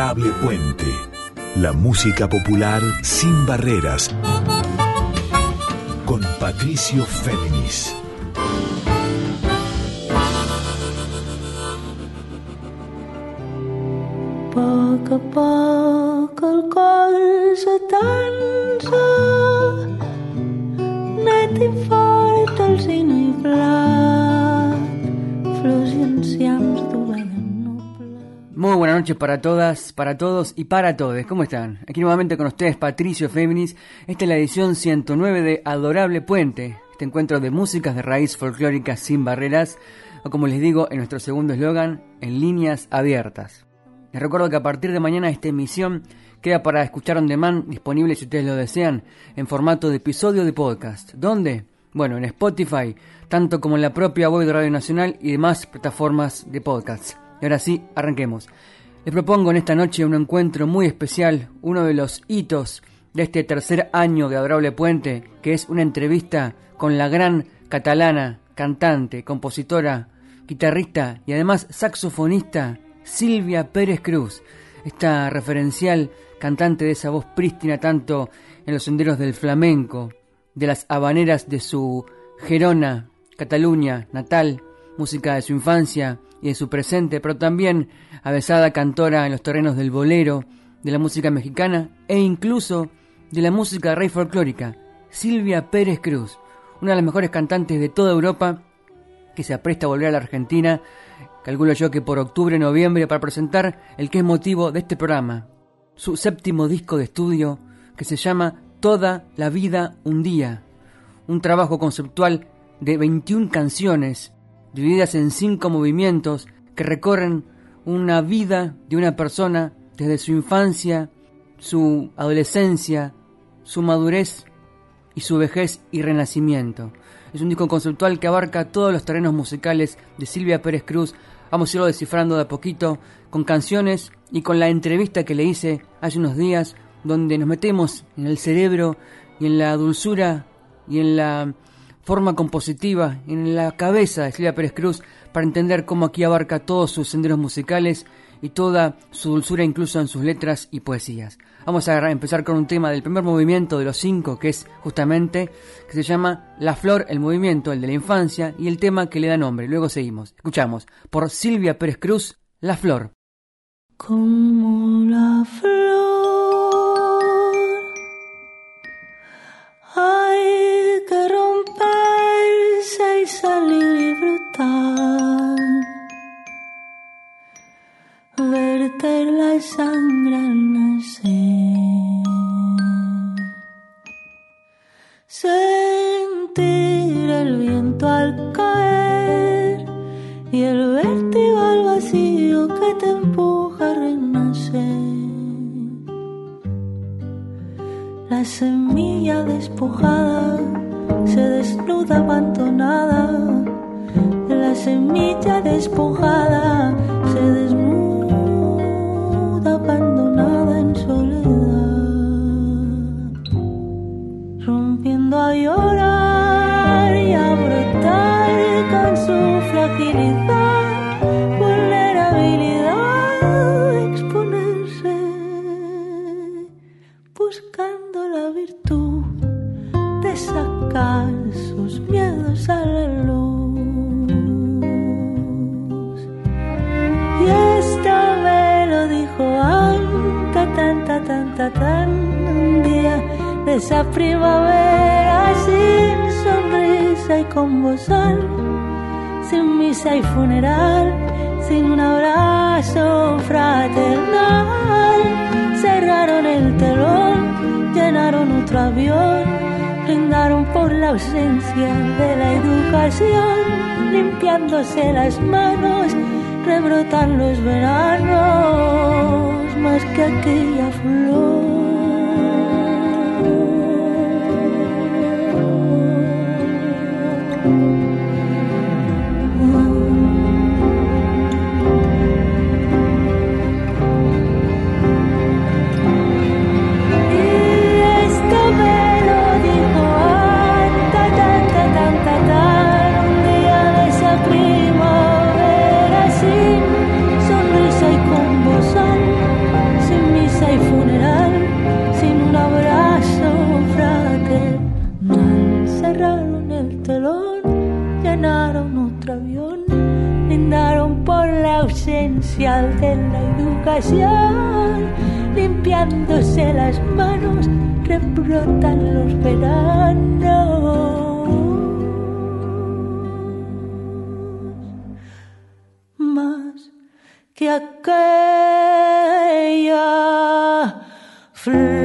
Adorable Puente. La música popular sin barreras. Con Patricio Féminis. poc a poc el net i fort Muy buenas noches para todas, para todos y para todos. ¿Cómo están? Aquí nuevamente con ustedes Patricio Féminis. Esta es la edición 109 de Adorable Puente, este encuentro de músicas de raíz folclórica sin barreras, o como les digo en nuestro segundo eslogan, en líneas abiertas. Les recuerdo que a partir de mañana esta emisión queda para escuchar on demand disponible si ustedes lo desean en formato de episodio de podcast. ¿Dónde? Bueno, en Spotify, tanto como en la propia web de Radio Nacional y demás plataformas de podcast. Y ahora sí, arranquemos. Les propongo en esta noche un encuentro muy especial, uno de los hitos de este tercer año de Adorable Puente, que es una entrevista con la gran catalana, cantante, compositora, guitarrista y además saxofonista Silvia Pérez Cruz, esta referencial cantante de esa voz prístina tanto en los senderos del flamenco, de las habaneras de su Gerona, Cataluña, natal, música de su infancia y de su presente, pero también avesada cantora en los terrenos del bolero, de la música mexicana e incluso de la música rey folclórica, Silvia Pérez Cruz, una de las mejores cantantes de toda Europa que se apresta a volver a la Argentina calculo yo que por octubre, noviembre, para presentar el que es motivo de este programa, su séptimo disco de estudio que se llama Toda la vida un día, un trabajo conceptual de 21 canciones divididas en cinco movimientos que recorren una vida de una persona desde su infancia, su adolescencia, su madurez y su vejez y renacimiento. Es un disco conceptual que abarca todos los terrenos musicales de Silvia Pérez Cruz. Vamos a irlo descifrando de a poquito con canciones y con la entrevista que le hice hace unos días, donde nos metemos en el cerebro y en la dulzura y en la forma compositiva, en la cabeza de Silvia Pérez Cruz, para entender cómo aquí abarca todos sus senderos musicales y toda su dulzura incluso en sus letras y poesías. Vamos a empezar con un tema del primer movimiento de los cinco, que es justamente, que se llama La Flor, el movimiento, el de la infancia, y el tema que le da nombre. Luego seguimos. Escuchamos por Silvia Pérez Cruz, La Flor. como la flor romperse y salir y brotar verter la sangre al nacer sentir el viento al caer y el vértigo al vacío que te empuja a renacer. La semilla despojada se desnuda abandonada. La semilla despojada se desnuda limpiándose las manos, rebrotan los veranos. Más que aquella flor.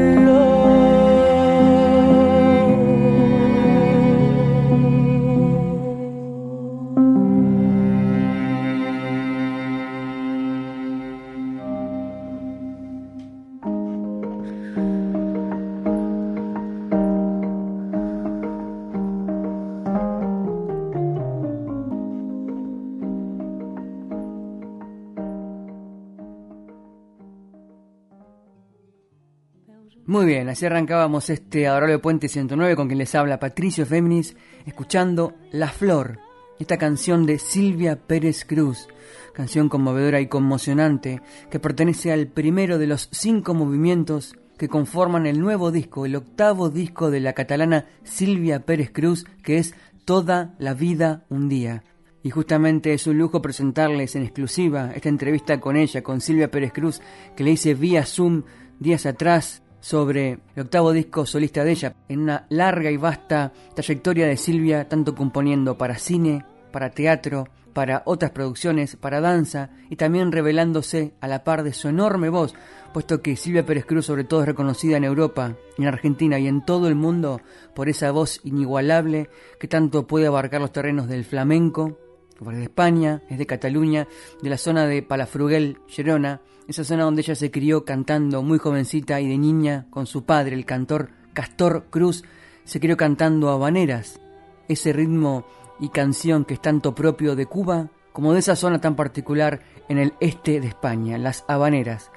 Muy bien, así arrancábamos este Adorable Puente 109 con quien les habla Patricio Féminis, escuchando La Flor, esta canción de Silvia Pérez Cruz, canción conmovedora y conmocionante que pertenece al primero de los cinco movimientos que conforman el nuevo disco, el octavo disco de la catalana Silvia Pérez Cruz, que es Toda la vida un día. Y justamente es un lujo presentarles en exclusiva esta entrevista con ella, con Silvia Pérez Cruz, que le hice vía Zoom días atrás sobre el octavo disco solista de ella, en una larga y vasta trayectoria de Silvia, tanto componiendo para cine, para teatro, para otras producciones, para danza, y también revelándose a la par de su enorme voz, puesto que Silvia Pérez Cruz sobre todo es reconocida en Europa, en Argentina y en todo el mundo por esa voz inigualable que tanto puede abarcar los terrenos del flamenco, es de España, es de Cataluña, de la zona de Palafrugel, Gerona, esa zona donde ella se crió cantando muy jovencita y de niña con su padre, el cantor Castor Cruz, se crió cantando habaneras, ese ritmo y canción que es tanto propio de Cuba como de esa zona tan particular en el este de España, las habaneras.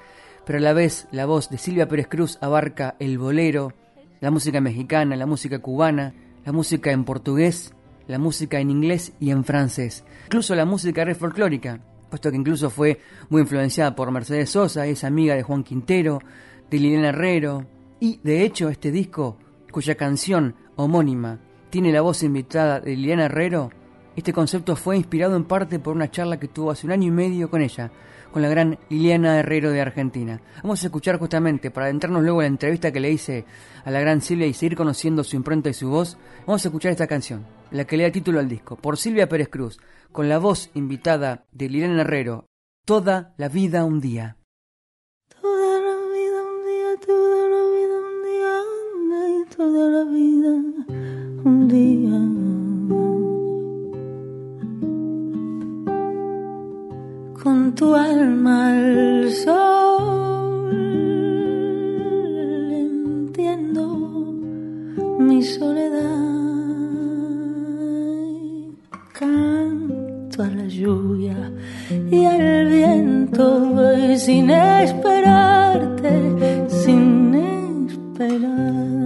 Pero a la vez la voz de Silvia Pérez Cruz abarca el bolero, la música mexicana, la música cubana, la música en portugués, la música en inglés y en francés, incluso la música re folclórica, puesto que incluso fue muy influenciada por Mercedes Sosa, es amiga de Juan Quintero, de Liliana Herrero, y de hecho este disco, cuya canción homónima tiene la voz invitada de Liliana Herrero, este concepto fue inspirado en parte por una charla que tuvo hace un año y medio con ella, con la gran Liliana Herrero de Argentina. Vamos a escuchar justamente, para adentrarnos luego en la entrevista que le hice a la gran Silvia y seguir conociendo su impronta y su voz, vamos a escuchar esta canción, la que le da título al disco, por Silvia Pérez Cruz, con la voz invitada de Liliana Herrero, Toda la vida un día. Toda la vida un día, toda la vida un día, toda la vida un día. Con tu alma al sol, entiendo mi soledad. Canto a la lluvia y al viento voy sin esperarte, sin esperar.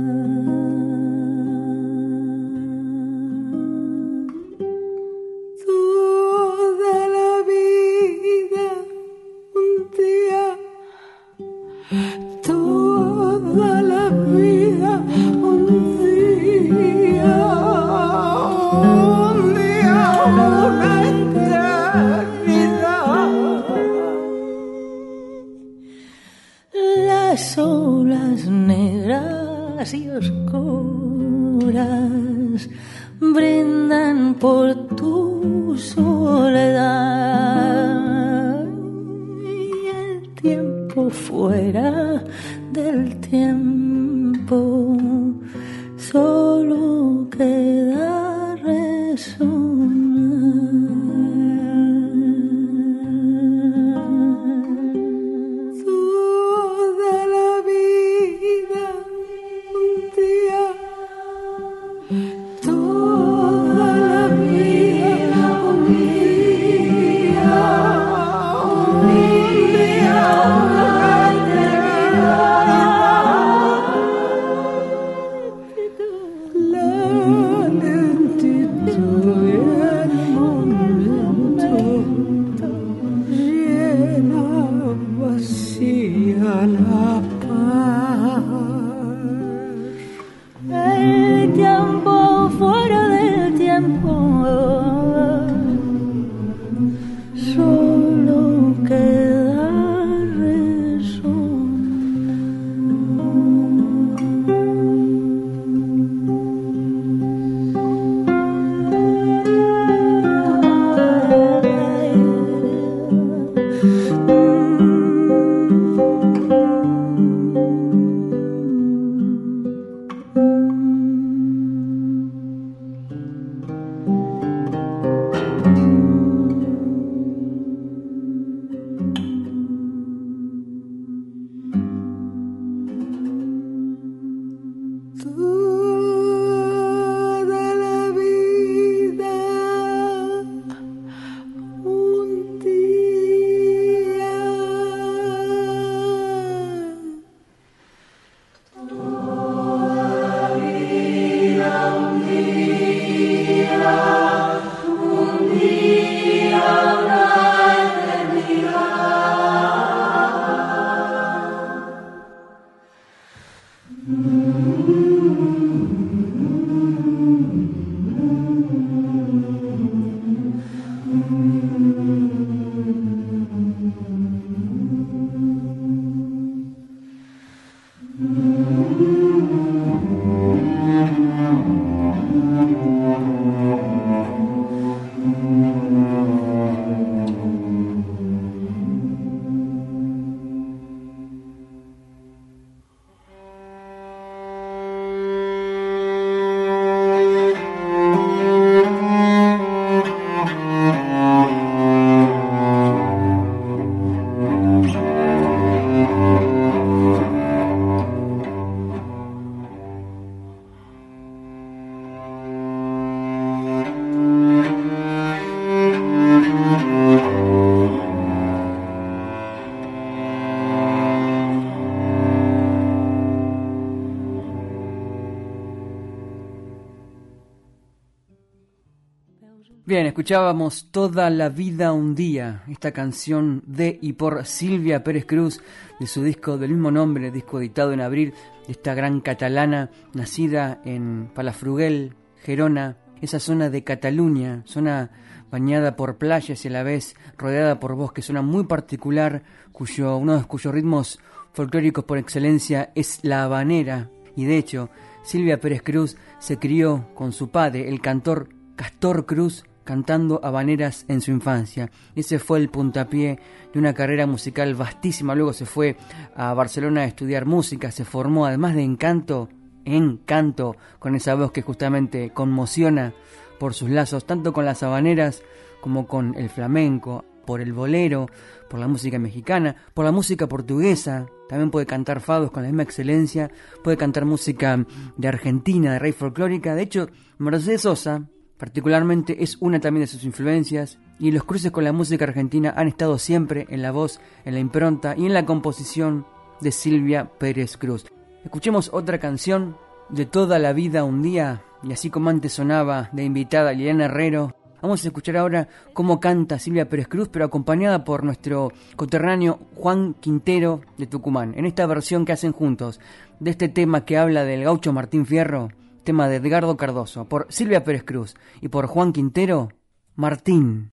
Bien, escuchábamos Toda la vida un día, esta canción de y por Silvia Pérez Cruz, de su disco del mismo nombre, disco editado en abril, esta gran catalana, nacida en Palafrugel, Gerona, esa zona de Cataluña, zona bañada por playas y a la vez rodeada por bosques, zona muy particular, cuyo, uno de cuyos ritmos folclóricos por excelencia es la habanera, y de hecho, Silvia Pérez Cruz se crió con su padre, el cantor Castor Cruz, cantando habaneras en su infancia. Ese fue el puntapié de una carrera musical vastísima. Luego se fue a Barcelona a estudiar música, se formó además de encanto, encanto, con esa voz que justamente conmociona por sus lazos, tanto con las habaneras como con el flamenco, por el bolero, por la música mexicana, por la música portuguesa, también puede cantar fados con la misma excelencia, puede cantar música de Argentina, de rey folclórica, de hecho, Mercedes Sosa, particularmente es una también de sus influencias, y los cruces con la música argentina han estado siempre en la voz, en la impronta y en la composición de Silvia Pérez Cruz. Escuchemos otra canción de toda la vida un día, y así como antes sonaba de invitada Liliana Herrero, vamos a escuchar ahora cómo canta Silvia Pérez Cruz, pero acompañada por nuestro coterráneo Juan Quintero de Tucumán, en esta versión que hacen juntos de este tema que habla del gaucho Martín Fierro, tema de Edgardo Cardoso, por Silvia Pérez Cruz y por Juan Quintero, Martín.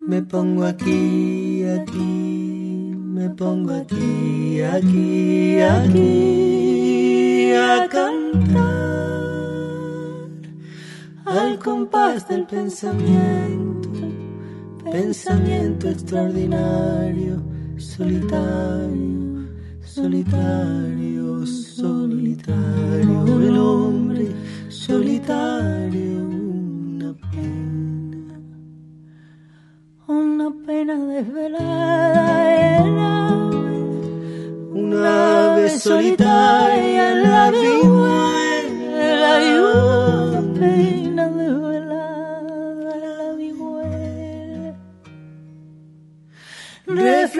Me pongo aquí, aquí, me pongo aquí, aquí, aquí. A cantar al compás del pensamiento, pensamiento extraordinario, solitario, solitario, solitario, el hombre solitario, una pena, una pena desvelada en ave, una ave solitaria en la vihuela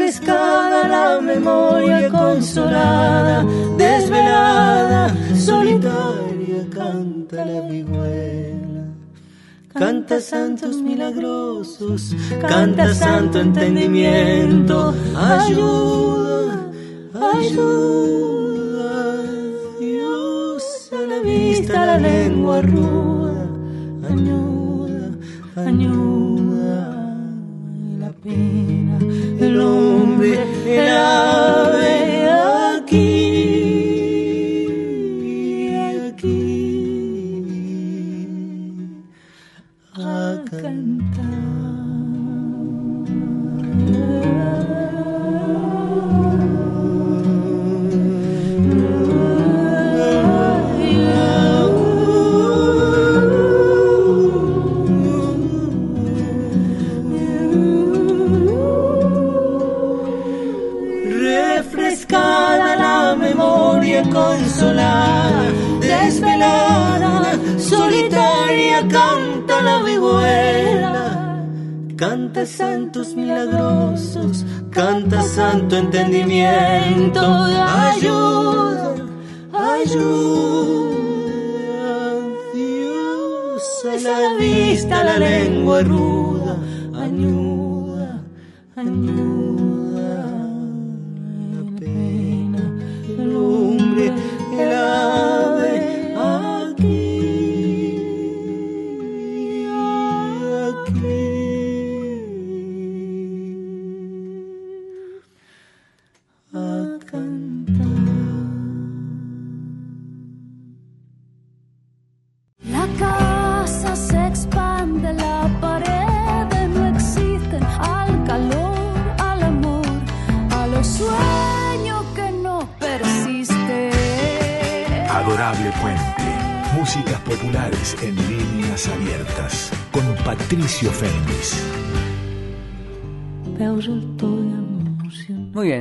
refrescada la memoria consolada, desvelada, solitaria, canta la vihuela. Canta santos milagrosos, canta santo entendimiento, ayuda, ayuda, Dios a la vista, la lengua ruda, ayuda, ayuda, y la pena, hombre, Canta santos milagrosos, canta santo entendimiento, ayuda, ayuda, Dios a la vista, la lengua ruda, ayuda, ayuda,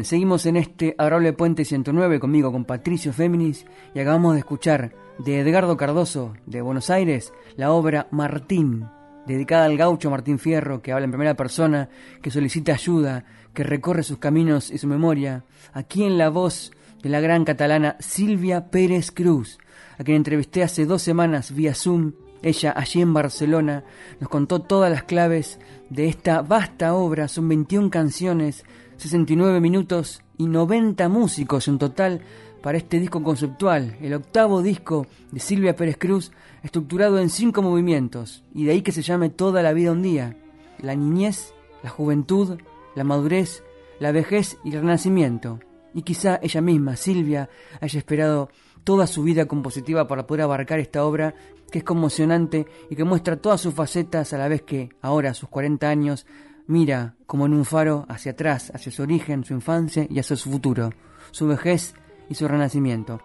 seguimos en este Adorable Puente 109 conmigo, con Patricio Féminis, y acabamos de escuchar de Edgardo Cardoso, de Buenos Aires, la obra Martín, dedicada al gaucho Martín Fierro, que habla en primera persona, que solicita ayuda, que recorre sus caminos y su memoria, aquí en la voz de la gran catalana Silvia Pérez Cruz, a quien entrevisté hace dos semanas vía Zoom. Ella, allí en Barcelona, nos contó todas las claves de esta vasta obra. Son 21 canciones, 69 minutos y 90 músicos en total para este disco conceptual, el octavo disco de Silvia Pérez Cruz, estructurado en cinco movimientos, y de ahí que se llame Toda la vida un día, la niñez, la juventud, la madurez, la vejez y el renacimiento. Y quizá ella misma, Silvia, haya esperado toda su vida compositiva para poder abarcar esta obra que es conmocionante y que muestra todas sus facetas a la vez que, ahora a sus 40 años, mira como en un faro hacia atrás, hacia su origen, su infancia y hacia su futuro, su vejez y su renacimiento.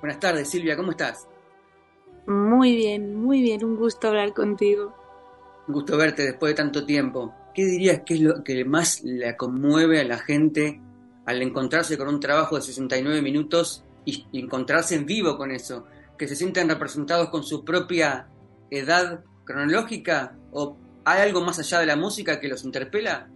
Buenas tardes, Silvia, ¿cómo estás? Muy bien, muy bien, un gusto hablar contigo. Un gusto verte después de tanto tiempo. ¿Qué dirías que es lo que más le conmueve a la gente al encontrarse con un trabajo de 69 minutos y, encontrarse en vivo con eso? ¿Que se sientan representados con su propia edad cronológica? ¿O hay algo más allá de la música que los interpela?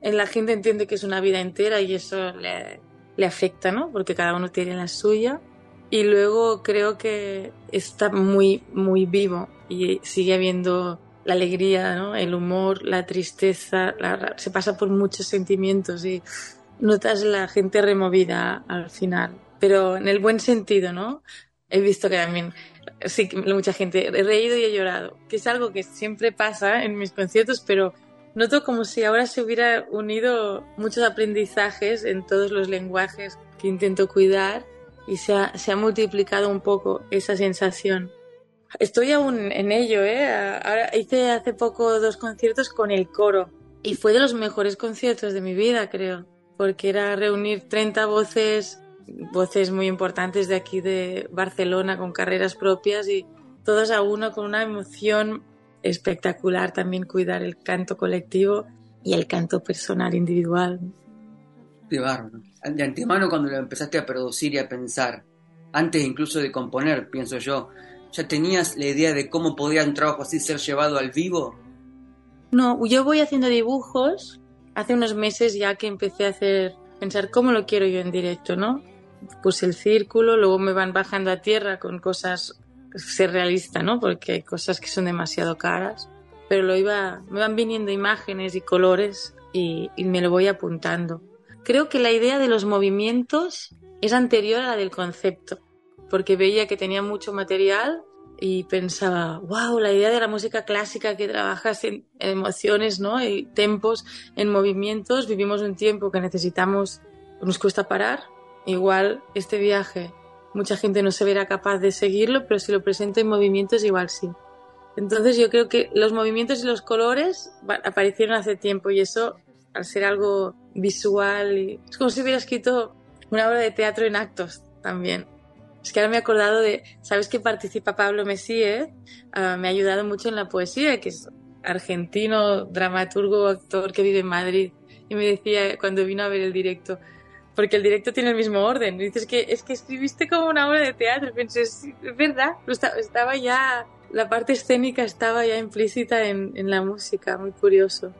En la gente entiende que es una vida entera y eso le, afecta, ¿no? Porque cada uno tiene la suya. Y luego creo que está muy, muy vivo y sigue habiendo la alegría, ¿no? el humor, la tristeza, se pasa por muchos sentimientos y notas la gente removida al final, pero en el buen sentido, ¿no? He visto que también, sí, mucha gente, he reído y he llorado, que es algo que siempre pasa en mis conciertos, pero noto como si ahora se hubiera unido muchos aprendizajes en todos los lenguajes que intento cuidar y se ha, se ha multiplicado un poco esa sensación. Estoy aún en ello, ¿eh? Hice hace poco dos conciertos con el coro y fue de los mejores conciertos de mi vida, creo, porque era reunir 30 voces, voces muy importantes de aquí de Barcelona con carreras propias y todas a uno con una emoción espectacular también cuidar el canto colectivo y el canto personal individual. De. De antemano cuando lo empezaste a producir y a pensar, antes incluso de componer, pienso yo, ¿Ya tenías la idea de cómo podía un trabajo así ser llevado al vivo? No, yo voy haciendo dibujos hace unos meses ya que empecé a hacer, pensar cómo lo quiero yo en directo, ¿no? Puse el círculo, luego me van bajando a tierra con cosas, ser realista, ¿no? Porque hay cosas que son demasiado caras, pero lo iba, me van viniendo imágenes y colores y, y me lo voy apuntando. Creo que la idea de los movimientos es anterior a la del concepto porque veía que tenía mucho material y pensaba, wow, la idea de la música clásica que trabajas en emociones, ¿no? Y tempos, en movimientos, vivimos un tiempo que necesitamos, nos cuesta parar. Igual este viaje, mucha gente no se verá capaz de seguirlo, pero si lo presento en movimientos, igual sí. Entonces yo creo que los movimientos y los colores aparecieron hace tiempo y eso, al ser algo visual, es como si hubiera escrito una obra de teatro en actos también. Es que ahora me he acordado de, ¿sabes que participa Pablo Mesíe? Ah, me ha ayudado mucho en la poesía, que es argentino, dramaturgo, actor que vive en Madrid. Y me decía cuando vino a ver el directo, porque el directo tiene el mismo orden. dices que es que escribiste como una obra de teatro. pensé, es verdad, estaba ya, la parte escénica estaba ya implícita en, la música, muy curioso.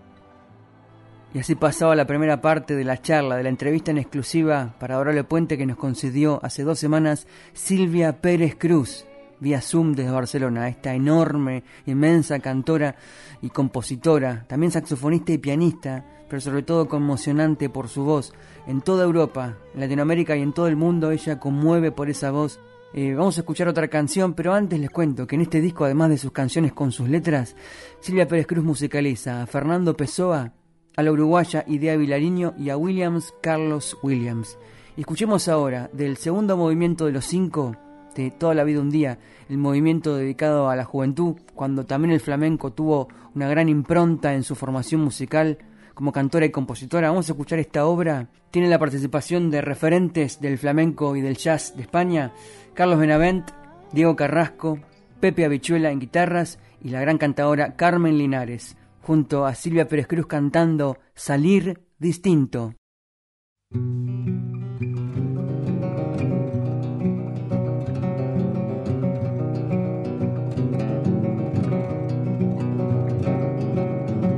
Y así pasaba la primera parte de la charla, de la entrevista en exclusiva para Adorable Puente que nos concedió hace dos semanas Silvia Pérez Cruz, vía Zoom desde Barcelona, esta enorme, inmensa cantora y compositora, también saxofonista y pianista, pero sobre todo conmocionante por su voz. En toda Europa, en Latinoamérica y en todo el mundo ella conmueve por esa voz. Eh, vamos a escuchar otra canción, pero antes les cuento que en este disco, además de sus canciones con sus letras, Silvia Pérez Cruz musicaliza a Fernando Pessoa, a la uruguaya Idea Vilariño y a Williams Carlos Williams. escuchemos ahora del segundo movimiento de los cinco de Toda la vida un día, el movimiento dedicado a la juventud, cuando también el flamenco tuvo una gran impronta en su formación musical, como cantora y compositora. Vamos a escuchar esta obra. Tiene la participación de referentes del flamenco y del jazz de España, Carlos Benavent, Diego Carrasco, Pepe Habichuela en guitarras y la gran cantadora Carmen Linares, junto a Silvia Pérez Cruz cantando Salir Distinto.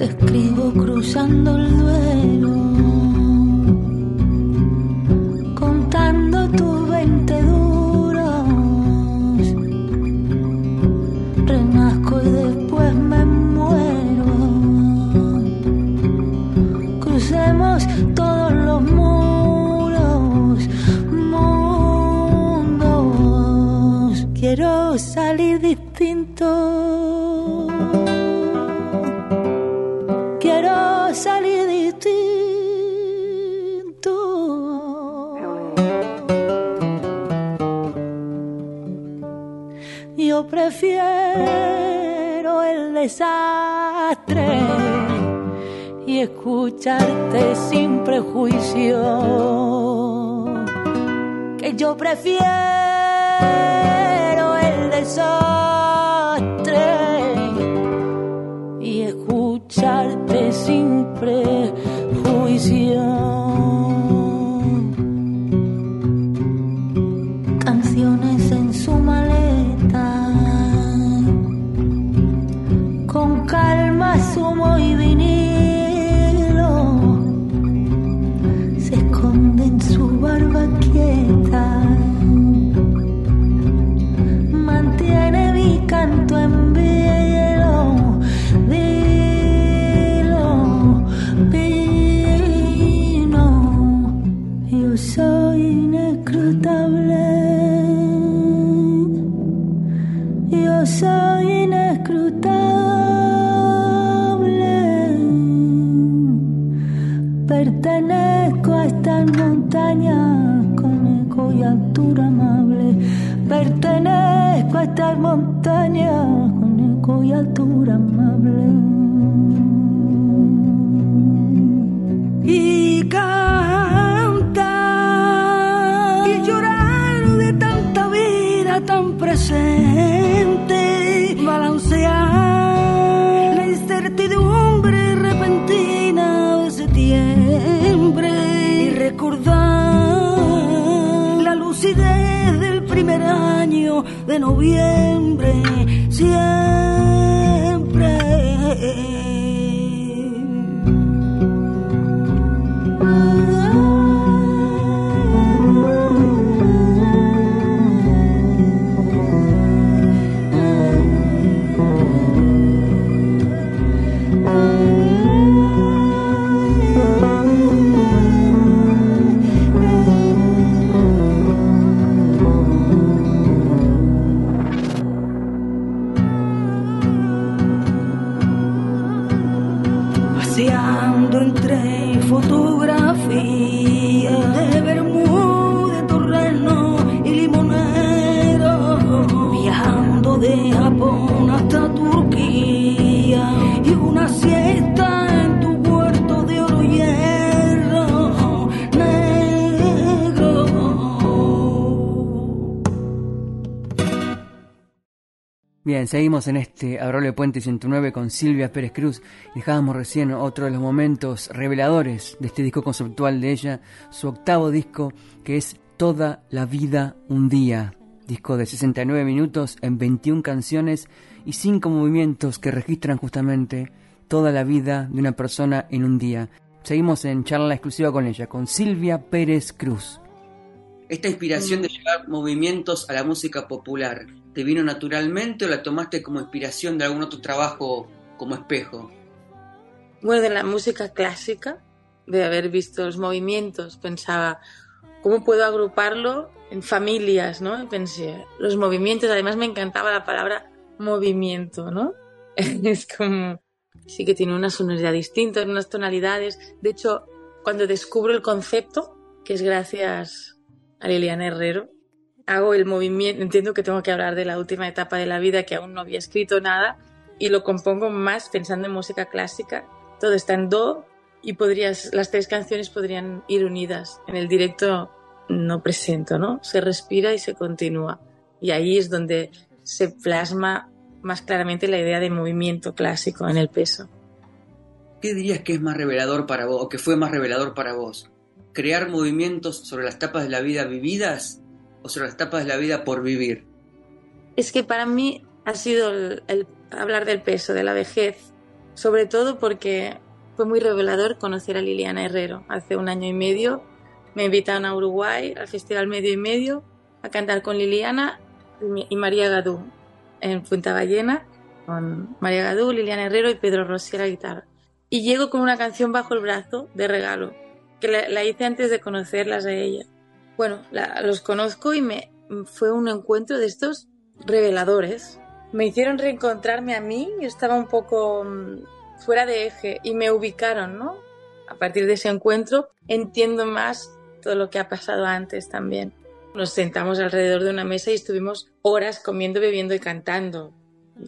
Escribo cruzando el duelo, contando tus veinte duros. Renazco y después me muero. Crucemos todos los muros, mundos. Quiero salir distinto. Prefiero el desastre y escucharte sin prejuicio. Que yo prefiero el desastre y escucharte sin prejuicio. Pertenezco a estas montañas de noviembre Seguimos en este Abrole Puente 109 con Silvia Pérez Cruz. Dejábamos recién otro de los momentos reveladores de este disco conceptual de ella, su octavo disco, que es Toda la vida un día. Disco de 69 minutos en 21 canciones y 5 movimientos que registran justamente toda la vida de una persona en un día. Seguimos en charla exclusiva con ella, con Silvia Pérez Cruz. Esta inspiración de llevar movimientos a la música popular, ¿te vino naturalmente o la tomaste como inspiración de algún otro trabajo como espejo? Bueno, de la música clásica, de haber visto los movimientos, pensaba, ¿cómo puedo agruparlo en familias, no? Y pensé, los movimientos, además me encantaba la palabra movimiento, ¿no? es como, sí que tiene una sonoridad distinta, unas tonalidades. De hecho, cuando descubro el concepto, que es gracias a Liliana Herrero, hago el movimiento, entiendo que tengo que hablar de la última etapa de la vida, que aún no había escrito nada, y lo compongo más pensando en música clásica. Todo está en do, y podrías, las tres canciones podrían ir unidas. En el directo no presento, ¿no? Se respira y se continúa. Y ahí es donde se plasma más claramente la idea de movimiento clásico en el peso. ¿Qué dirías que es más revelador para vos o que fue más revelador para vos? ¿Crear movimientos sobre las etapas de la vida vividas o sobre las etapas de la vida por vivir? Es que para mí ha sido el, hablar del peso, de la vejez, sobre todo porque fue muy revelador conocer a Liliana Herrero. Hace un año y medio me invitaron a Uruguay, al Festival Medio y Medio, a cantar con Liliana y María Gadú en Punta Ballena, con María Gadú, Liliana Herrero y Pedro Rossi a la guitarra. Y llego con una canción bajo el brazo de regalo, que la, hice antes de conocerlas a ella. Bueno, los conozco y me fue un encuentro de estos reveladores. Me hicieron reencontrarme a mí, yo estaba un poco mm, fuera de eje y me ubicaron, ¿no? A partir de ese encuentro entiendo más todo lo que ha pasado antes también. Nos sentamos alrededor de una mesa y estuvimos horas comiendo, bebiendo y cantando.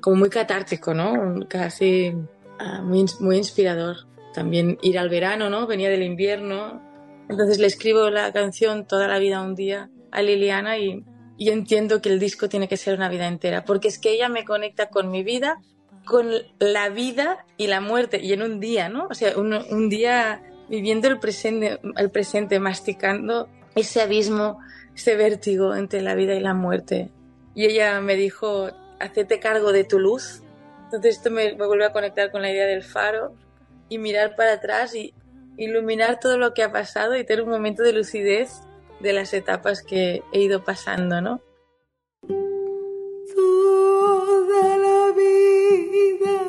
Como muy catártico, ¿no? Casi ah, muy, muy inspirador. También ir al verano, ¿no? Venía del invierno. Entonces le escribo la canción Toda la vida un día a Liliana y, entiendo que el disco tiene que ser una vida entera, porque es que ella me conecta con mi vida, con la vida y la muerte, y en un día, ¿no? O sea, un, día viviendo el presente, el presente, masticando ese abismo, ese vértigo entre la vida y la muerte. Y ella me dijo, hacete cargo de tu luz. Entonces esto me, vuelve a conectar con la idea del faro y mirar para atrás y iluminar todo lo que ha pasado y tener un momento de lucidez de las etapas que he ido pasando, ¿no? Toda la vida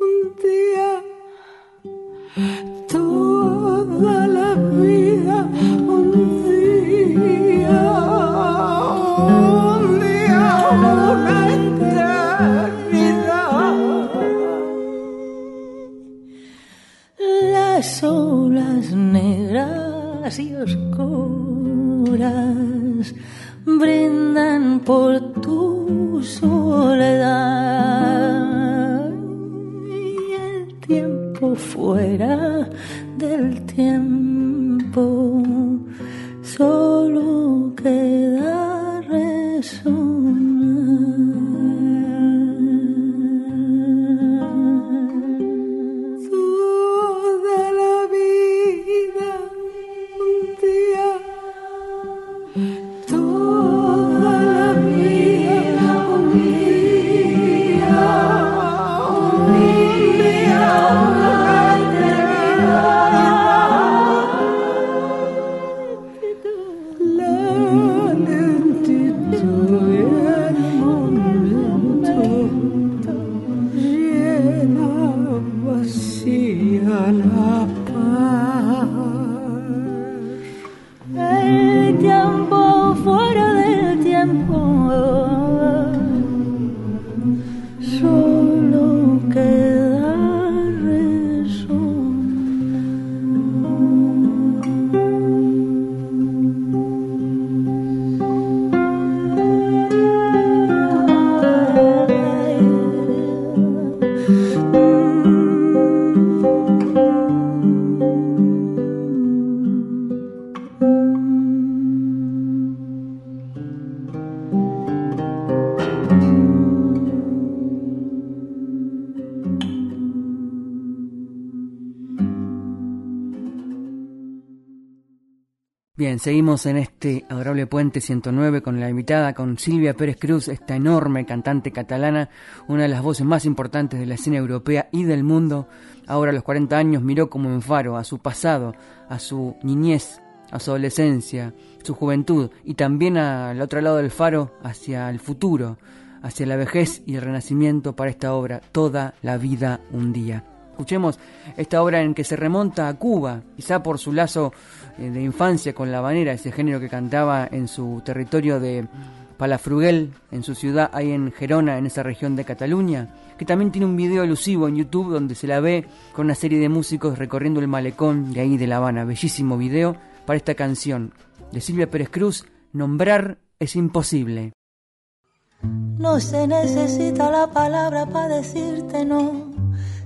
un día Las olas negras y oscuras brindan por tu soledad. Y el tiempo fuera del tiempo solo seguimos en este adorable puente 109 con la invitada, con Silvia Pérez Cruz, esta enorme cantante catalana, una de las voces más importantes de la escena europea y del mundo. Ahora a los 40 años miró como en faro a su pasado, a su niñez, a su adolescencia, su juventud y también al otro lado del faro hacia el futuro, hacia la vejez y el renacimiento para esta obra, Toda la vida un día. Escuchemos esta obra en que se remonta a Cuba, quizá por su lazo de infancia con la habanera, ese género que cantaba en su territorio de Palafrugel, en su ciudad, ahí en Gerona, en esa región de Cataluña, que también tiene un video elusivo en YouTube donde se la ve con una serie de músicos recorriendo el malecón de ahí de La Habana. Bellísimo video para esta canción de Silvia Pérez Cruz, Nombrar es imposible. No se necesita la palabra para decirte no.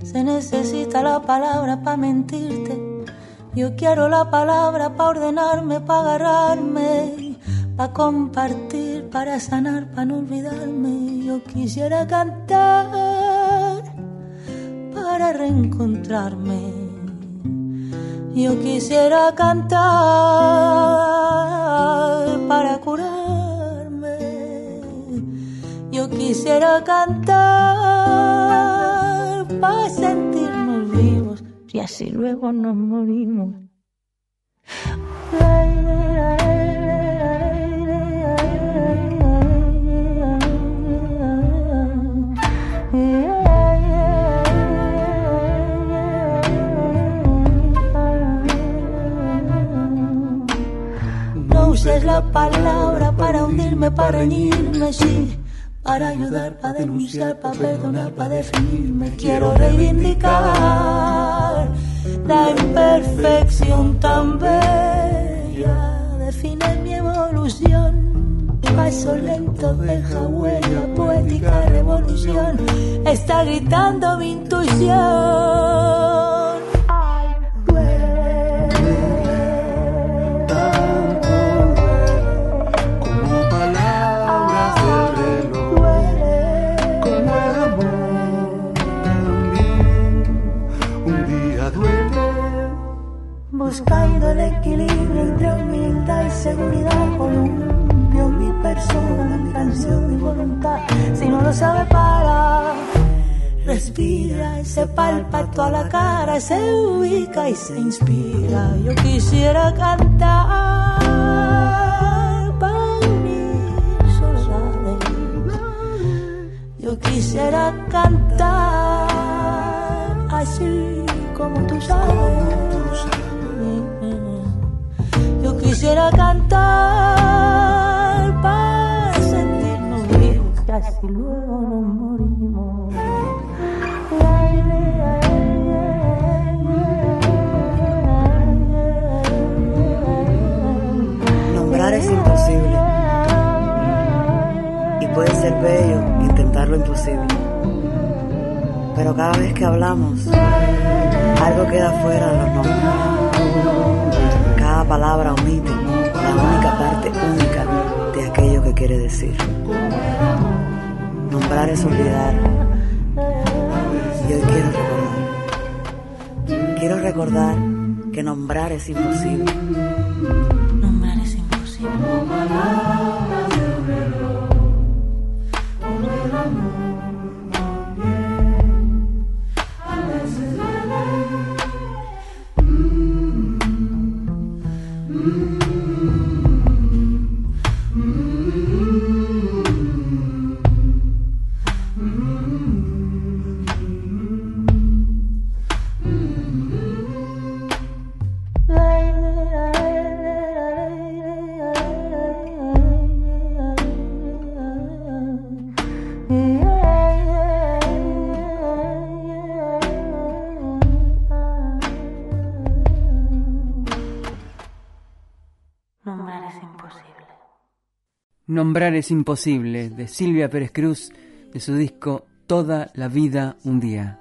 Se necesita la palabra para mentirte. Yo quiero la palabra para ordenarme, para agarrarme, para compartir, para sanar, para no olvidarme. Yo quisiera cantar para reencontrarme. Yo quisiera cantar para curarme. Yo quisiera cantar para sentirnos y así luego nos morimos. No uses la palabra para hundirme, para reñirme, sí. Para ayudar, para denunciar, para perdonar, para definirme. Quiero reivindicar la imperfección tan bella. Define mi evolución. Paso lento deja huella, poética revolución. Está gritando mi intuición. Buscando el equilibrio entre humildad y seguridad. Columpio mi persona, mi canción, mi voluntad. Si no lo sabe para. Respira, y se palpa toda la cara Se ubica y se inspira. Yo quisiera cantar para unir soledades Yo quisiera cantar así como tú sabes. Cantar para sentirnos vivos y así luego nos morimos. Nombrar es imposible. Y puede ser bello intentar lo imposible. Pero cada vez que hablamos, algo queda fuera de los nombres. Cada palabra omite única de aquello que quiere decir. Nombrar es olvidar. Y hoy quiero recordar. Quiero recordar que nombrar es imposible. Nombrar es imposible. Nombrar es imposible, de Silvia Pérez Cruz, de su disco Toda la vida un día.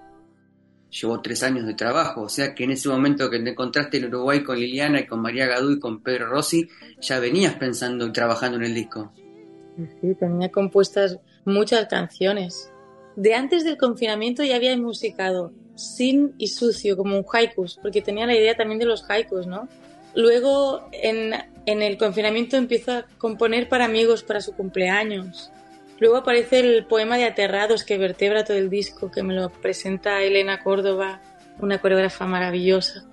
Llevó tres años de trabajo, o sea que en ese momento que te encontraste en Uruguay con Liliana y con María Gadú y con Pedro Rossi, ya venías pensando y trabajando en el disco. Sí, tenía compuestas muchas canciones. De antes del confinamiento ya había musicado sin y sucio, como un haikus, porque tenía la idea también de los haikus, ¿no? Luego, en, en el confinamiento empiezo a componer para amigos para su cumpleaños. Luego aparece el poema de Aterrados que vertebra todo el disco, que me lo presenta Elena Córdoba, una coreógrafa maravillosa.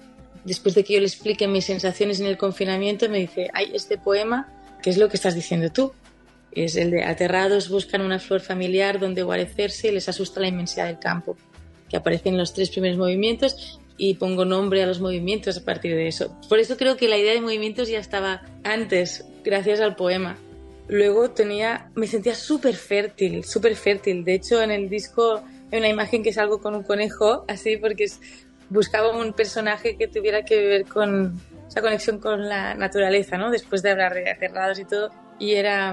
Después de que yo le explique mis sensaciones en el confinamiento, me dice, hay este poema, que es lo que estás diciendo tú. Es el de Aterrados buscan una flor familiar donde guarecerse y les asusta la inmensidad del campo, que aparece en los tres primeros movimientos y pongo nombre a los movimientos a partir de eso. Por eso creo que la idea de movimientos ya estaba antes, gracias al poema. Luego tenía, me sentía súper fértil, súper fértil. De hecho, en el disco hay una imagen que salgo con un conejo, así porque es, buscaba un personaje que tuviera que ver con esa conexión con la naturaleza, ¿no? Después de hablar de aterrados y todo. Y era,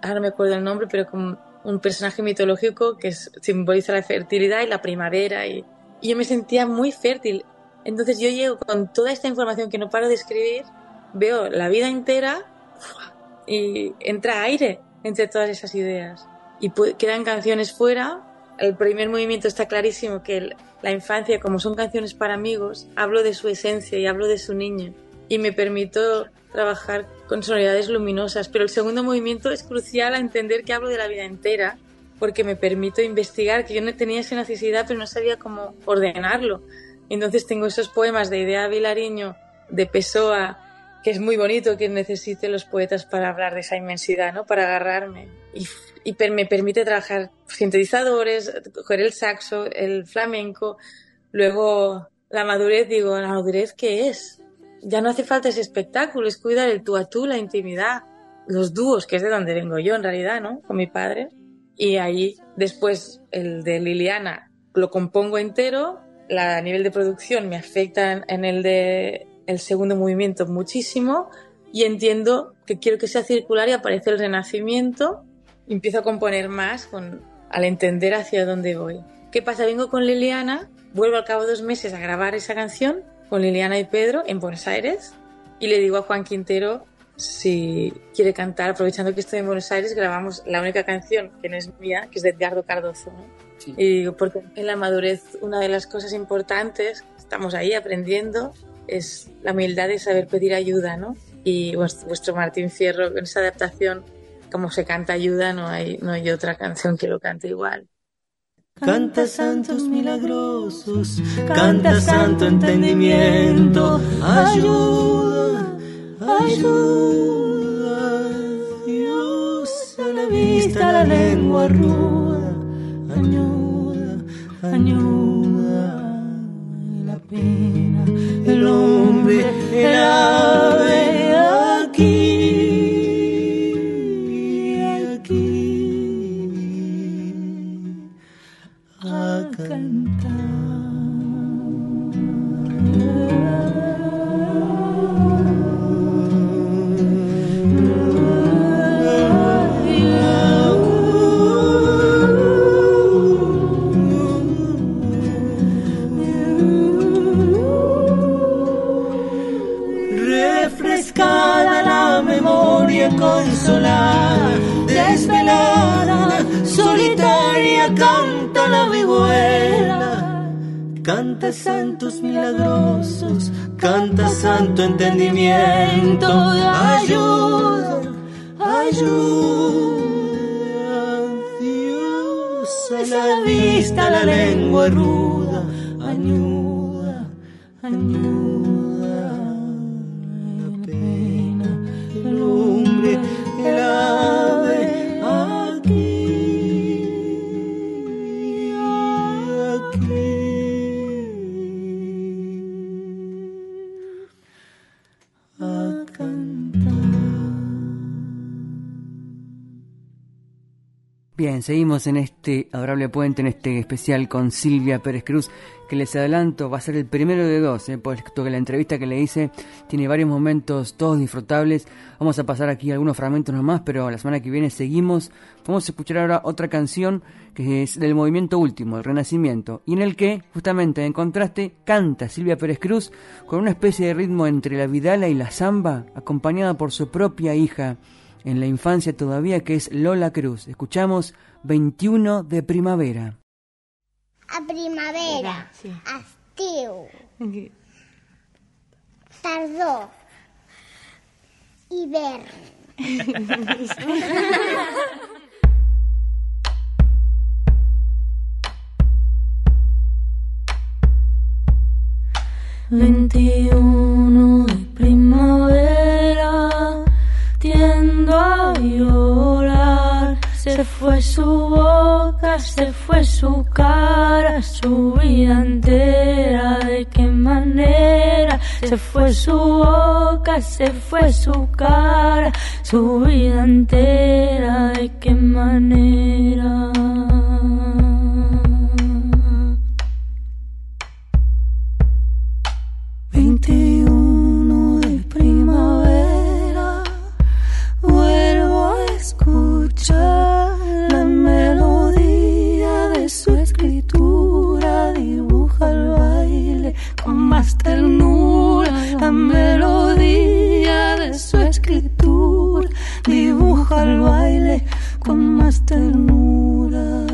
ahora no me acuerdo el nombre, pero como un personaje mitológico que es- simboliza la fertilidad y la primavera y, y yo me sentía muy fértil. Entonces yo llego con toda esta información que no paro de escribir, veo la vida entera y entra aire entre todas esas ideas. Y quedan canciones fuera. El primer movimiento está clarísimo que la infancia, como son canciones para amigos, hablo de su esencia y hablo de su niño. Y me permito trabajar con sonoridades luminosas. Pero el segundo movimiento es crucial a entender que hablo de la vida entera porque me permito investigar, que yo no tenía esa necesidad, pero no sabía cómo ordenarlo. Entonces tengo esos poemas de Idea Vilariño, de Pessoa, que es muy bonito que necesite los poetas para hablar de esa inmensidad, ¿no? Para agarrarme. Y, me permite trabajar sintetizadores, coger el saxo, el flamenco. Luego, la madurez, digo, ¿la madurez qué es? Ya no hace falta ese espectáculo, es cuidar el tú a tú, la intimidad, los dúos, que es de donde vengo yo en realidad, ¿no? Con mi padre. Y ahí, después, el de Liliana lo compongo entero, la, a nivel de producción me afecta en el de el segundo movimiento muchísimo y entiendo que quiero que sea circular y aparece el renacimiento y empiezo a componer más con, al entender hacia dónde voy. ¿Qué pasa? Vengo con Liliana, vuelvo al cabo de dos meses a grabar esa canción con Liliana y Pedro en Buenos Aires y le digo a Juan Quintero si quiere cantar, aprovechando que estoy en Buenos Aires, grabamos la única canción que no es mía, que es de Edgardo Cardozo. Y digo, porque en la madurez una de las cosas importantes, estamos ahí aprendiendo, es la humildad de saber pedir ayuda, ¿no? Y vuestro Martín Fierro, en esa adaptación, como se canta ayuda, no hay, no hay otra canción que lo cante igual. Canta santos milagrosos, canta santo entendimiento, ayuda, ayuda, Dios a la vista, la lengua ruda, ayuda, ayuda. Pena, el hombre, el canta santo entendimiento, ayuda, Bien, seguimos en este adorable puente, en este especial con Silvia Pérez Cruz, que les adelanto va a ser el primero de dos, ¿eh? puesto que la entrevista que le hice tiene varios momentos todos disfrutables. Vamos a pasar aquí algunos fragmentos nomás, pero la semana que viene seguimos. Vamos a escuchar ahora otra canción que es del movimiento último, el Renacimiento, y en el que, justamente en contraste, canta Silvia Pérez Cruz con una especie de ritmo entre la vidala y la samba, acompañada por su propia hija en la infancia todavía, que es Lola Cruz. Escuchamos 21 de primavera. A primavera, sí. estiu, tardor, hivern. Veintiuno Se fue su boca, se fue su cara, su vida entera. ¿De qué manera? Se fue su boca, se fue su cara, su vida entera. ¿De qué manera? Ternura la melodía de su escritura, dibuja el baile con más ternura.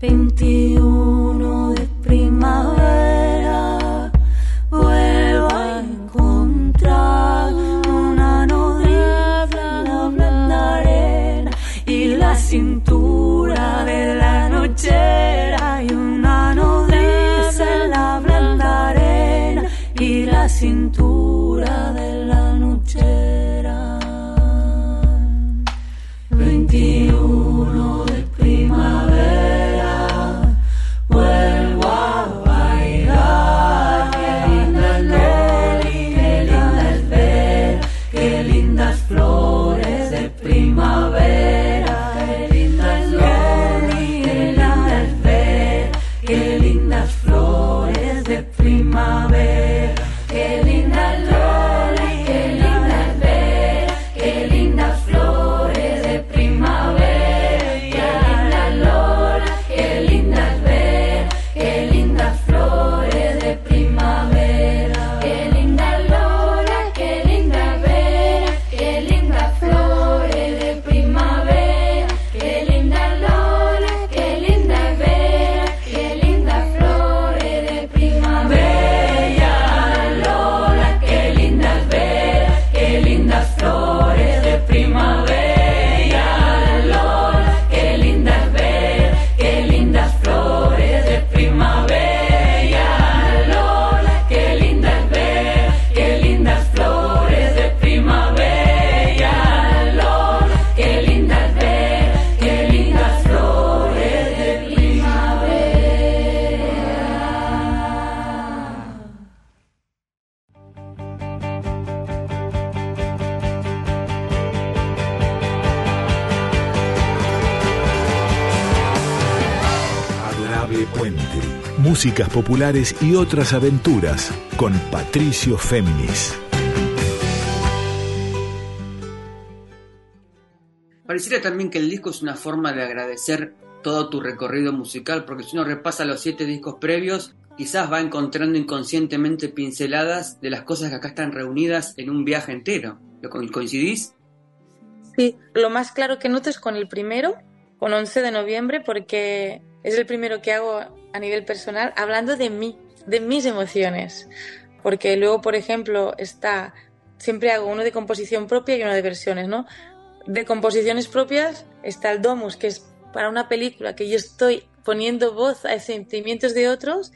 21 populares y otras aventuras con Patricio Féminis. Pareciera también que el disco es una forma de agradecer todo tu recorrido musical, porque si uno repasa los siete discos previos, quizás va encontrando inconscientemente pinceladas de las cosas que acá están reunidas en un viaje entero. ¿Lo co- coincidís? Sí, lo más claro que noto es con el primero, con 11 de noviembre, porque es el primero que hago a nivel personal hablando de mí, de mis emociones. Porque luego, por ejemplo, está, siempre hago uno de composición propia y uno de versiones, ¿no? De composiciones propias está el Domus, que es para una película que yo estoy poniendo voz a sentimientos de otros,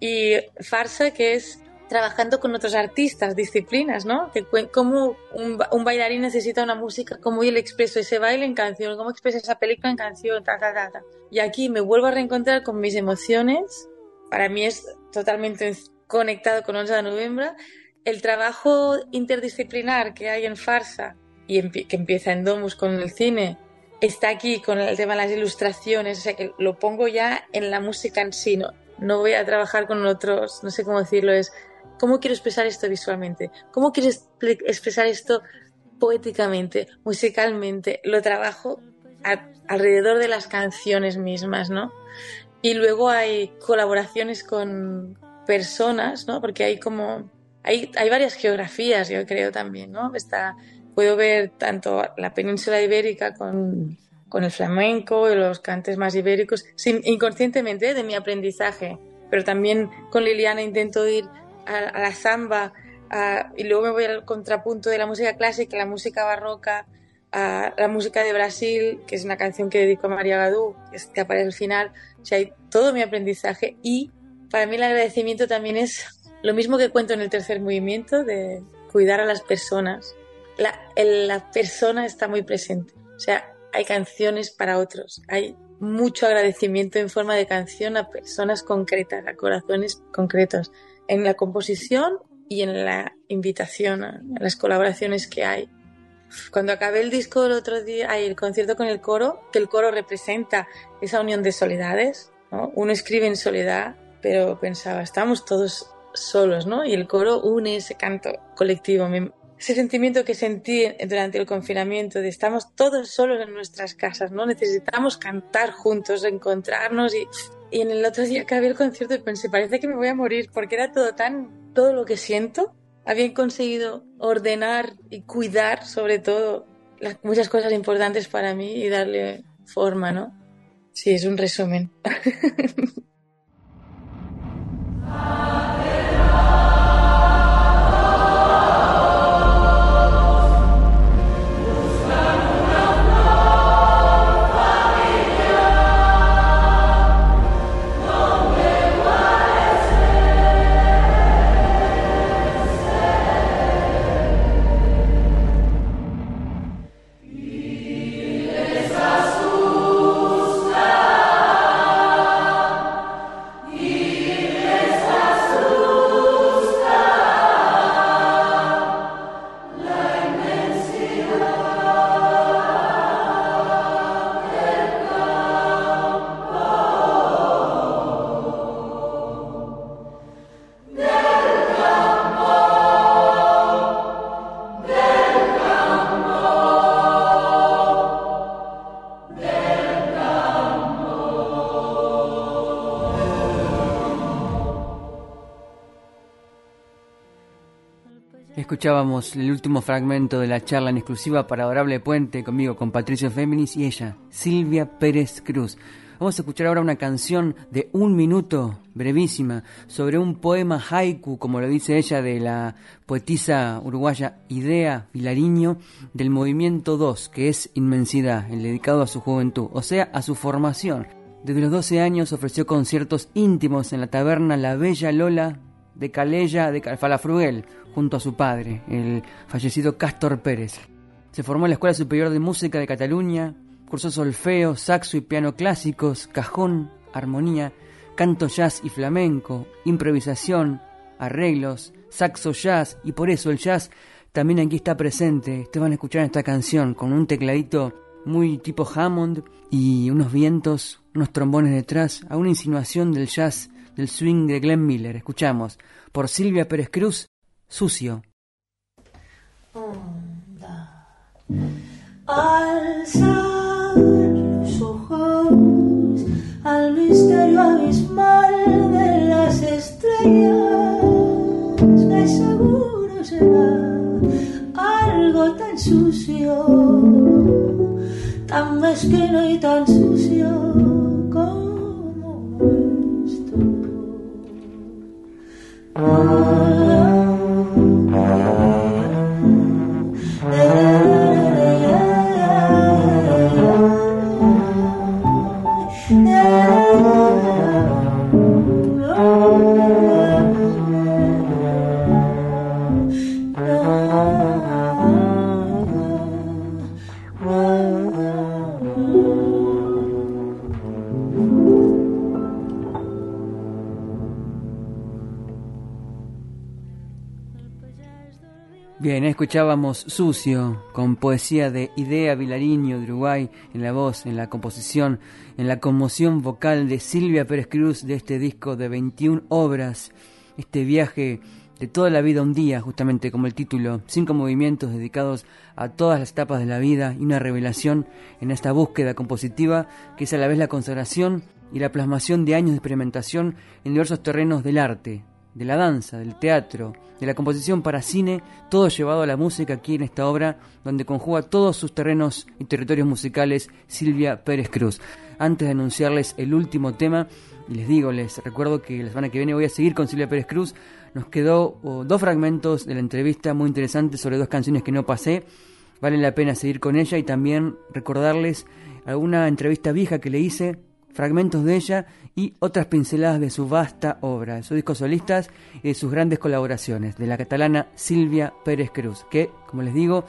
y Farsa, que es trabajando con otros artistas, disciplinas, ¿no? Cómo un, un bailarín necesita una música, cómo yo le expreso ese baile en canción, cómo expreso esa película en canción, ta, ta, ta, ta. Y aquí me vuelvo a reencontrar con mis emociones. Para mí es totalmente conectado con 11 de noviembre. El trabajo interdisciplinar que hay en Farsa y empie- que empieza en Domus con el cine, está aquí con el tema de las ilustraciones, o sea que lo pongo ya en la música en sí, no, no voy a trabajar con otros, no sé cómo decirlo, es cómo quiero expresar esto visualmente, cómo quiero expre- expresar esto poéticamente, musicalmente, lo trabajo alrededor de las canciones mismas, ¿no? Y luego hay colaboraciones con personas, ¿no? Porque hay como hay, hay varias geografías, yo creo también, ¿no? Está, puedo ver tanto la península ibérica con, con el flamenco y los cantes más ibéricos, sin, inconscientemente ¿eh? de mi aprendizaje, pero también con Liliana intento ir a, la samba a- y luego me voy al contrapunto de la música clásica, la música barroca, la música de Brasil, que es una canción que dedico a María Gadú, que aparece al final, o sea, hay todo mi aprendizaje y para mí el agradecimiento también es lo mismo que cuento en el tercer movimiento de cuidar a las personas. La, el- la persona está muy presente. O sea, hay canciones para otros. Hay mucho agradecimiento en forma de canción a personas concretas, a corazones concretos, en la composición y en la invitación, a, las colaboraciones que hay. Cuando acabé el disco el otro día, hay el concierto con el coro, que el coro representa esa unión de soledades, ¿no? Uno escribe en soledad, pero pensaba, estamos todos solos, ¿no? Y el coro une ese canto colectivo. Ese sentimiento que sentí durante el confinamiento de estamos todos solos en nuestras casas, ¿no? Necesitamos cantar juntos, reencontrarnos y, y en el otro día que había el concierto pensé, parece que me voy a morir porque era todo tan, todo lo que siento. Habían conseguido ordenar y cuidar sobre todo las, muchas cosas importantes para mí y darle forma, ¿no? Sí, es un resumen. Escuchábamos el último fragmento de la charla en exclusiva para Adorable Puente conmigo, con Patricio Féminis y ella, Silvia Pérez Cruz. Vamos a escuchar ahora una canción de un minuto, brevísima, sobre un poema haiku, como lo dice ella, de la poetisa uruguaya Idea Vilariño, del movimiento 2, que es Inmensidad, el dedicado a su juventud, o sea, a su formación. Desde los 12 años ofreció conciertos íntimos en la taberna La Bella Lola de Calella de Calfalafruguel, junto a su padre, el fallecido Castor Pérez. Se formó en la Escuela Superior de Música de Cataluña, cursó solfeo, saxo y piano clásicos, cajón, armonía, canto jazz y flamenco, improvisación, arreglos, saxo jazz y por eso el jazz también aquí está presente. Te van a escuchar esta canción con un tecladito muy tipo Hammond y unos vientos, unos trombones detrás, a una insinuación del jazz, del swing de Glenn Miller. Escuchamos por Silvia Pérez Cruz sucio. Alzar los ojos al misterio abismal de las estrellas, que seguro será algo tan sucio, tan mezquino y tan sucio como esto. Música Bien, escuchábamos Sucio, con poesía de Idea Vilariño de Uruguay, en la voz, en la composición, en la conmoción vocal de Silvia Pérez Cruz de este disco de 21 obras, este viaje de toda la vida un día, justamente como el título, cinco movimientos dedicados a todas las etapas de la vida y una revelación en esta búsqueda compositiva que es a la vez la consagración y la plasmación de años de experimentación en diversos terrenos del arte, de la danza, del teatro, de la composición para cine, todo llevado a la música aquí en esta obra, donde conjuga todos sus terrenos y territorios musicales Silvia Pérez Cruz. Antes de anunciarles el último tema, les digo, les recuerdo que la semana que viene voy a seguir con Silvia Pérez Cruz, nos quedó dos fragmentos de la entrevista muy interesantes sobre dos canciones que no pasé, vale la pena seguir con ella y también recordarles alguna entrevista vieja que le hice fragmentos de ella y otras pinceladas de su vasta obra, de sus discos solistas y de sus grandes colaboraciones, de la catalana Silvia Pérez Cruz, que, como les digo,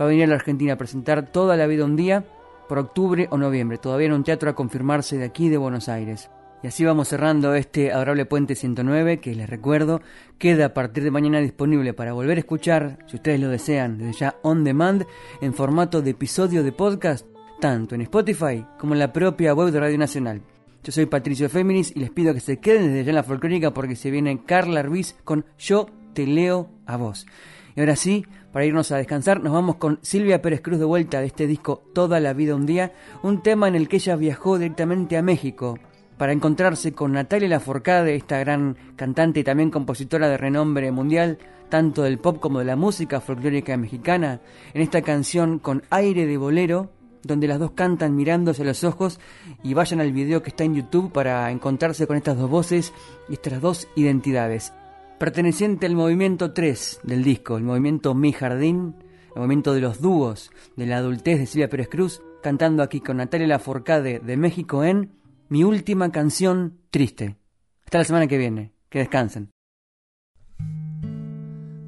va a venir a la Argentina a presentar toda la vida un día por octubre o noviembre, todavía en un teatro a confirmarse de aquí de Buenos Aires. Y así vamos cerrando este adorable Puente 109 que les recuerdo queda a partir de mañana disponible para volver a escuchar, si ustedes lo desean, desde ya on demand, en formato de episodio de podcast tanto en Spotify como en la propia web de Radio Nacional. Yo soy Patricio Féminis y les pido que se queden desde ya en la folclórica porque se viene Carla Ruiz con Yo te leo a vos. Y ahora sí, para irnos a descansar, nos vamos con Silvia Pérez Cruz de vuelta de este disco Toda la vida un día, un tema en el que ella viajó directamente a México para encontrarse con Natalia Laforcade, esta gran cantante y también compositora de renombre mundial, tanto del pop como de la música folclórica mexicana, en esta canción con aire de bolero, donde las dos cantan mirándose a los ojos y vayan al video que está en YouTube para encontrarse con estas dos voces y estas dos identidades. Perteneciente al movimiento 3 del disco, el movimiento Mi Jardín, el movimiento de los dúos, de la adultez de Silvia Pérez Cruz, cantando aquí con Natalia Laforcade de México en mi última canción triste. Hasta la semana que viene. Que descansen.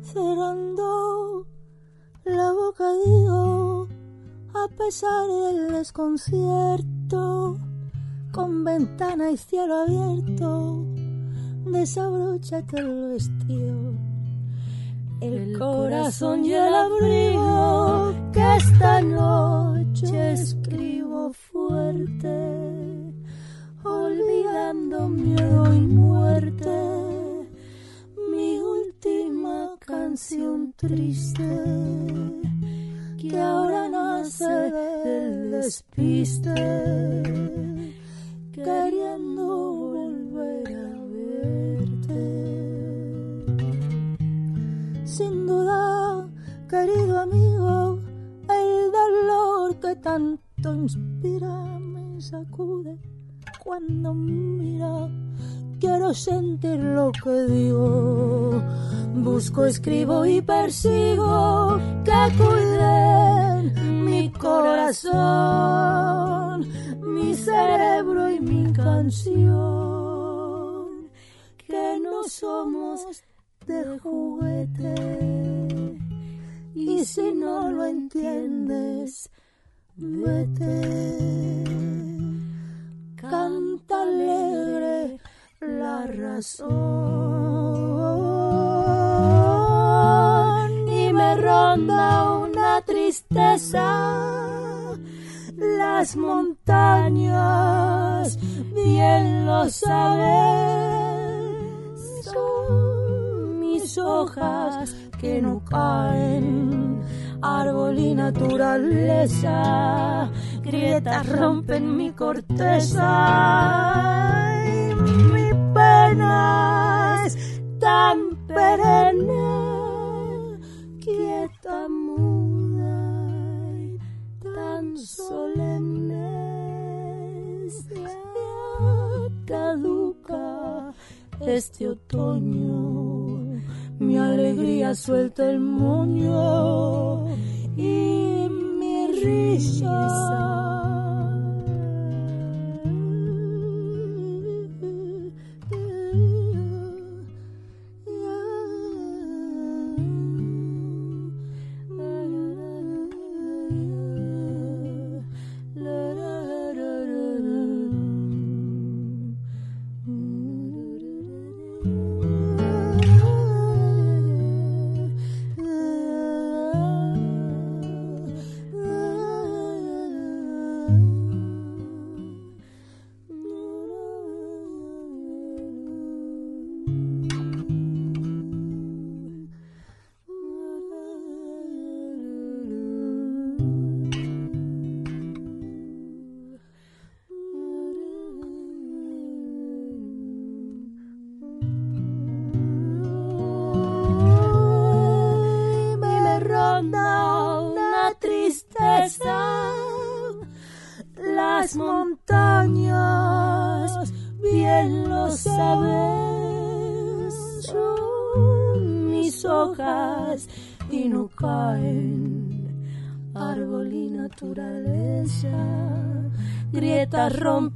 Cerrando la boca a pesar del desconcierto, con ventana y cielo abierto, desabróchate el vestido. El corazón y el abrigo que esta noche escribo fuerte olvidando miedo y muerte, mi última canción triste, que ahora nace del despiste, queriendo volver a verte. Sin duda, querido amigo, el dolor que tanto inspira me sacude cuando mira, quiero sentir lo que digo. Busco, escribo y persigo que cuiden mi corazón, mi cerebro y mi canción. Que no somos de juguete. Y si no lo entiendes, vete canta alegre la razón. Y me ronda una tristeza. Las montañas bien lo saben son mis hojas que no caen. Árbol y naturaleza. Grietas rompen mi corteza. Tan perenne, quieta, muda y tan solemne. caduca este otoño, mi alegría suelta el moño y mi risa. Rompen mi